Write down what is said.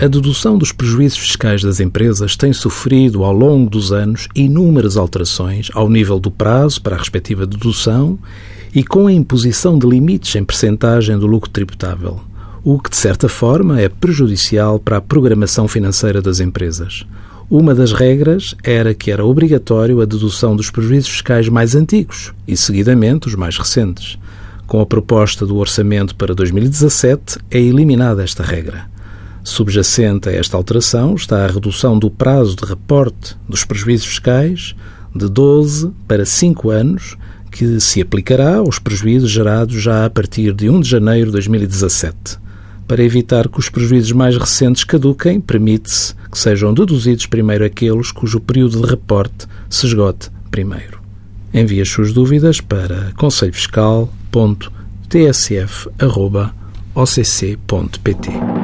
A dedução dos prejuízos fiscais das empresas tem sofrido ao longo dos anos inúmeras alterações ao nível do prazo para a respectiva dedução e com a imposição de limites em percentagem do lucro tributável, o que de certa forma é prejudicial para a programação financeira das empresas. Uma das regras era que era obrigatório a dedução dos prejuízos fiscais mais antigos e, seguidamente, os mais recentes. Com a proposta do orçamento para 2017, é eliminada esta regra. Subjacente a esta alteração está a redução do prazo de reporte dos prejuízos fiscais de 12 para 5 anos, que se aplicará aos prejuízos gerados já a partir de 1 de janeiro de 2017. Para evitar que os prejuízos mais recentes caduquem, permite-se que sejam deduzidos primeiro aqueles cujo período de reporte se esgote primeiro. Envie as suas dúvidas para conselhofiscal.tsf.occ.pt.